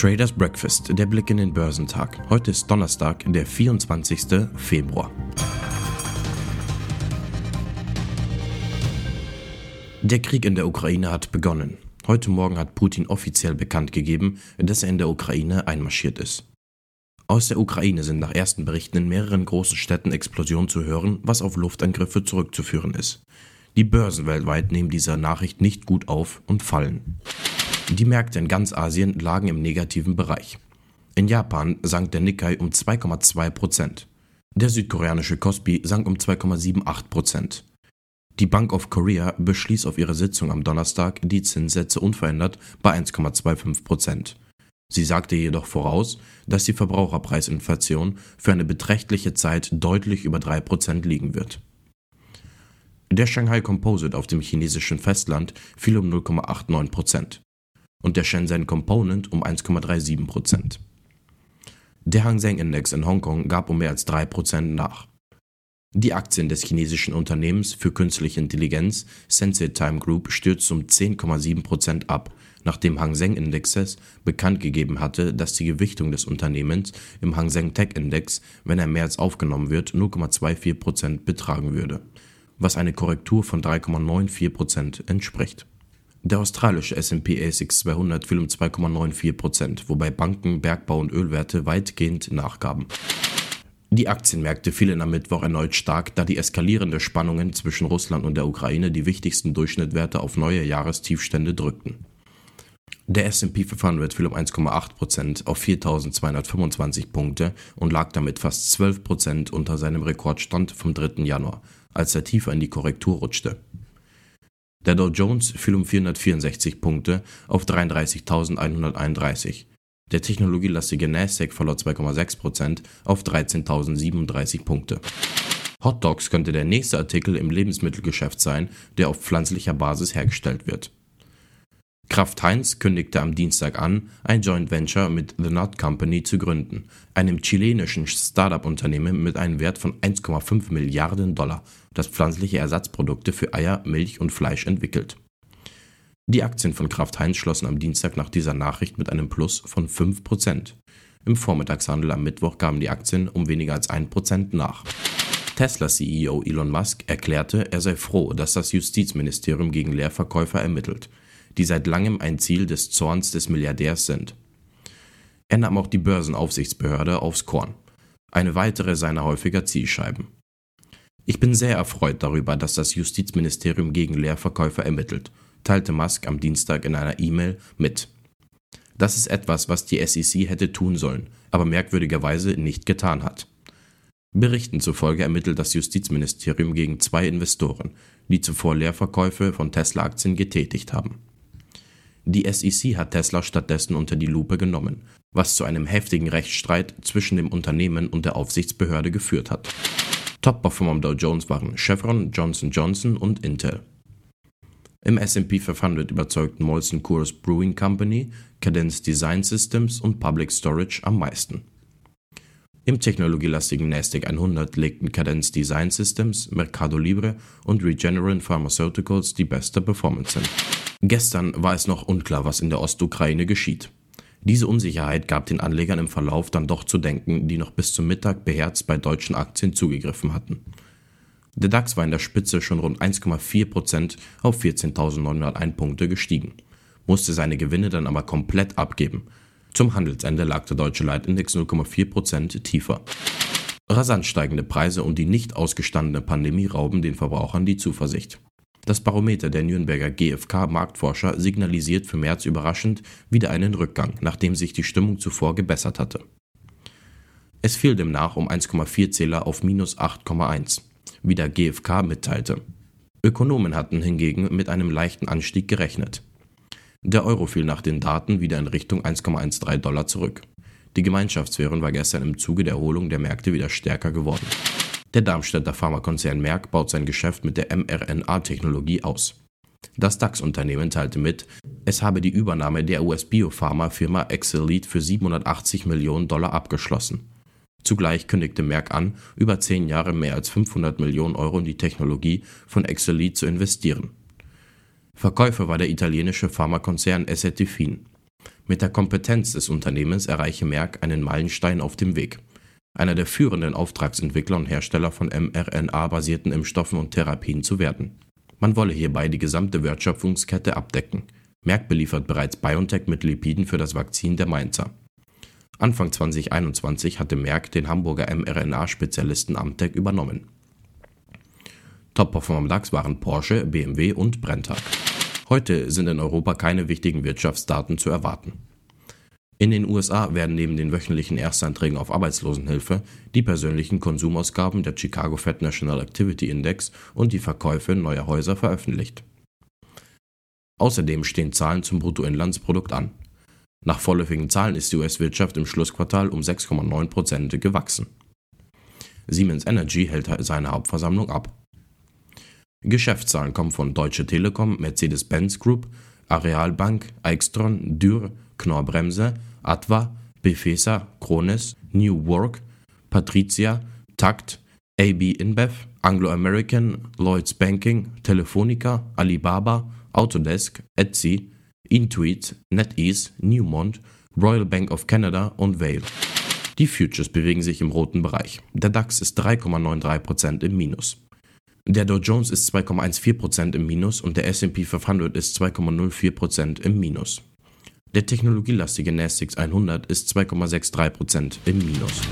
Traders Breakfast, der Blick in den Börsentag. Heute ist Donnerstag, der 24. Februar. Der Krieg in der Ukraine hat begonnen. Heute Morgen hat Putin offiziell bekannt gegeben, dass er in der Ukraine einmarschiert ist. Aus der Ukraine sind nach ersten Berichten in mehreren großen Städten Explosionen zu hören, was auf Luftangriffe zurückzuführen ist. Die Börsen weltweit nehmen diese Nachricht nicht gut auf und fallen. Die Märkte in ganz Asien lagen im negativen Bereich. In Japan sank der Nikkei um 2,2 Prozent. Der südkoreanische Kospi sank um 2,78 Prozent. Die Bank of Korea beschließt auf ihrer Sitzung am Donnerstag die Zinssätze unverändert bei 1,25 Prozent. Sie sagte jedoch voraus, dass die Verbraucherpreisinflation für eine beträchtliche Zeit deutlich über 3 Prozent liegen wird. Der Shanghai Composite auf dem chinesischen Festland fiel um 0,89 Prozent und der Shenzhen Component um 1,37% Der Hang Seng Index in Hongkong gab um mehr als 3% nach. Die Aktien des chinesischen Unternehmens für künstliche Intelligenz Sensei Time Group stürzten um 10,7% ab, nachdem Hang Seng Indexes bekannt gegeben hatte, dass die Gewichtung des Unternehmens im Hang Seng Tech Index, wenn er mehr als aufgenommen wird, 0,24% betragen würde, was eine Korrektur von 3,94% entspricht. Der australische S&P ASX 200 fiel um 2,94% wobei Banken, Bergbau und Ölwerte weitgehend nachgaben. Die Aktienmärkte fielen am Mittwoch erneut stark, da die eskalierenden Spannungen zwischen Russland und der Ukraine die wichtigsten Durchschnittwerte auf neue Jahrestiefstände drückten. Der S&P 500 fiel um 1,8% auf 4.225 Punkte und lag damit fast 12% unter seinem Rekordstand vom 3. Januar, als er tiefer in die Korrektur rutschte. Der Dow Jones fiel um 464 Punkte auf 33.131. Der technologielastige Nasdaq verlor 2,6% auf 13.037 Punkte. Hot Dogs könnte der nächste Artikel im Lebensmittelgeschäft sein, der auf pflanzlicher Basis hergestellt wird. Kraft Heinz kündigte am Dienstag an, ein Joint Venture mit The Nut Company zu gründen, einem chilenischen Startup-Unternehmen mit einem Wert von 1,5 Milliarden Dollar, das pflanzliche Ersatzprodukte für Eier, Milch und Fleisch entwickelt. Die Aktien von Kraft Heinz schlossen am Dienstag nach dieser Nachricht mit einem Plus von 5%. Im Vormittagshandel am Mittwoch gaben die Aktien um weniger als 1% nach. Tesla-CEO Elon Musk erklärte, er sei froh, dass das Justizministerium gegen Leerverkäufer ermittelt die seit langem ein Ziel des Zorns des Milliardärs sind. Er nahm auch die Börsenaufsichtsbehörde aufs Korn, eine weitere seiner häufiger Zielscheiben. Ich bin sehr erfreut darüber, dass das Justizministerium gegen Leerverkäufer ermittelt, teilte Musk am Dienstag in einer E-Mail mit. Das ist etwas, was die SEC hätte tun sollen, aber merkwürdigerweise nicht getan hat. Berichten zufolge ermittelt das Justizministerium gegen zwei Investoren, die zuvor Leerverkäufe von Tesla-Aktien getätigt haben. Die SEC hat Tesla stattdessen unter die Lupe genommen, was zu einem heftigen Rechtsstreit zwischen dem Unternehmen und der Aufsichtsbehörde geführt hat. Top-Performer am Dow Jones waren Chevron, Johnson Johnson und Intel. Im S&P 500 überzeugten Molson Coors Brewing Company, Cadence Design Systems und Public Storage am meisten. Im technologielastigen Nasdaq 100 legten Cadence Design Systems, Mercado Libre und Regeneron Pharmaceuticals die beste Performance hin. Gestern war es noch unklar, was in der Ostukraine geschieht. Diese Unsicherheit gab den Anlegern im Verlauf dann doch zu denken, die noch bis zum Mittag beherzt bei deutschen Aktien zugegriffen hatten. Der DAX war in der Spitze schon rund 1,4% auf 14.901 Punkte gestiegen, musste seine Gewinne dann aber komplett abgeben. Zum Handelsende lag der deutsche Leitindex 0,4% tiefer. Rasant steigende Preise und die nicht ausgestandene Pandemie rauben den Verbrauchern die Zuversicht. Das Barometer der Nürnberger GfK-Marktforscher signalisiert für März überraschend wieder einen Rückgang, nachdem sich die Stimmung zuvor gebessert hatte. Es fiel demnach um 1,4 Zähler auf minus 8,1, wie der GfK mitteilte. Ökonomen hatten hingegen mit einem leichten Anstieg gerechnet. Der Euro fiel nach den Daten wieder in Richtung 1,13 Dollar zurück. Die Gemeinschaftswährung war gestern im Zuge der Erholung der Märkte wieder stärker geworden. Der Darmstädter Pharmakonzern Merck baut sein Geschäft mit der mRNA-Technologie aus. Das DAX-Unternehmen teilte mit, es habe die Übernahme der US-Biopharma-Firma Excelite für 780 Millionen Dollar abgeschlossen. Zugleich kündigte Merck an, über zehn Jahre mehr als 500 Millionen Euro in die Technologie von Excelite zu investieren. Verkäufer war der italienische Pharmakonzern Essetifin. Mit der Kompetenz des Unternehmens erreiche Merck einen Meilenstein auf dem Weg. Einer der führenden Auftragsentwickler und Hersteller von mRNA-basierten Impfstoffen und Therapien zu werden. Man wolle hierbei die gesamte Wertschöpfungskette abdecken. Merck beliefert bereits BioNTech mit Lipiden für das Vakzin der Mainzer. Anfang 2021 hatte Merck den Hamburger mRNA-Spezialisten Amtec übernommen. Top-Performer am DAX waren Porsche, BMW und Brenntag. Heute sind in Europa keine wichtigen Wirtschaftsdaten zu erwarten. In den USA werden neben den wöchentlichen Erstanträgen auf Arbeitslosenhilfe die persönlichen Konsumausgaben der Chicago Fed National Activity Index und die Verkäufe neuer Häuser veröffentlicht. Außerdem stehen Zahlen zum Bruttoinlandsprodukt an. Nach vorläufigen Zahlen ist die US-Wirtschaft im Schlussquartal um 6,9% gewachsen. Siemens Energy hält seine Hauptversammlung ab. Geschäftszahlen kommen von Deutsche Telekom, Mercedes-Benz Group, Arealbank, Eichstron, Dürr, Knorr-Bremse, Adva, Befesa, Krones, New Work, Patricia, Takt, AB InBev, Anglo American, Lloyds Banking, Telefonica, Alibaba, Autodesk, Etsy, Intuit, NetEase, Newmont, Royal Bank of Canada und Vale. Die Futures bewegen sich im roten Bereich. Der DAX ist 3,93% im Minus. Der Dow Jones ist 2,14% im Minus und der S&P 500 ist 2,04% im Minus. Der technologielastige Nasdaq 100 ist 2,63% im Minus.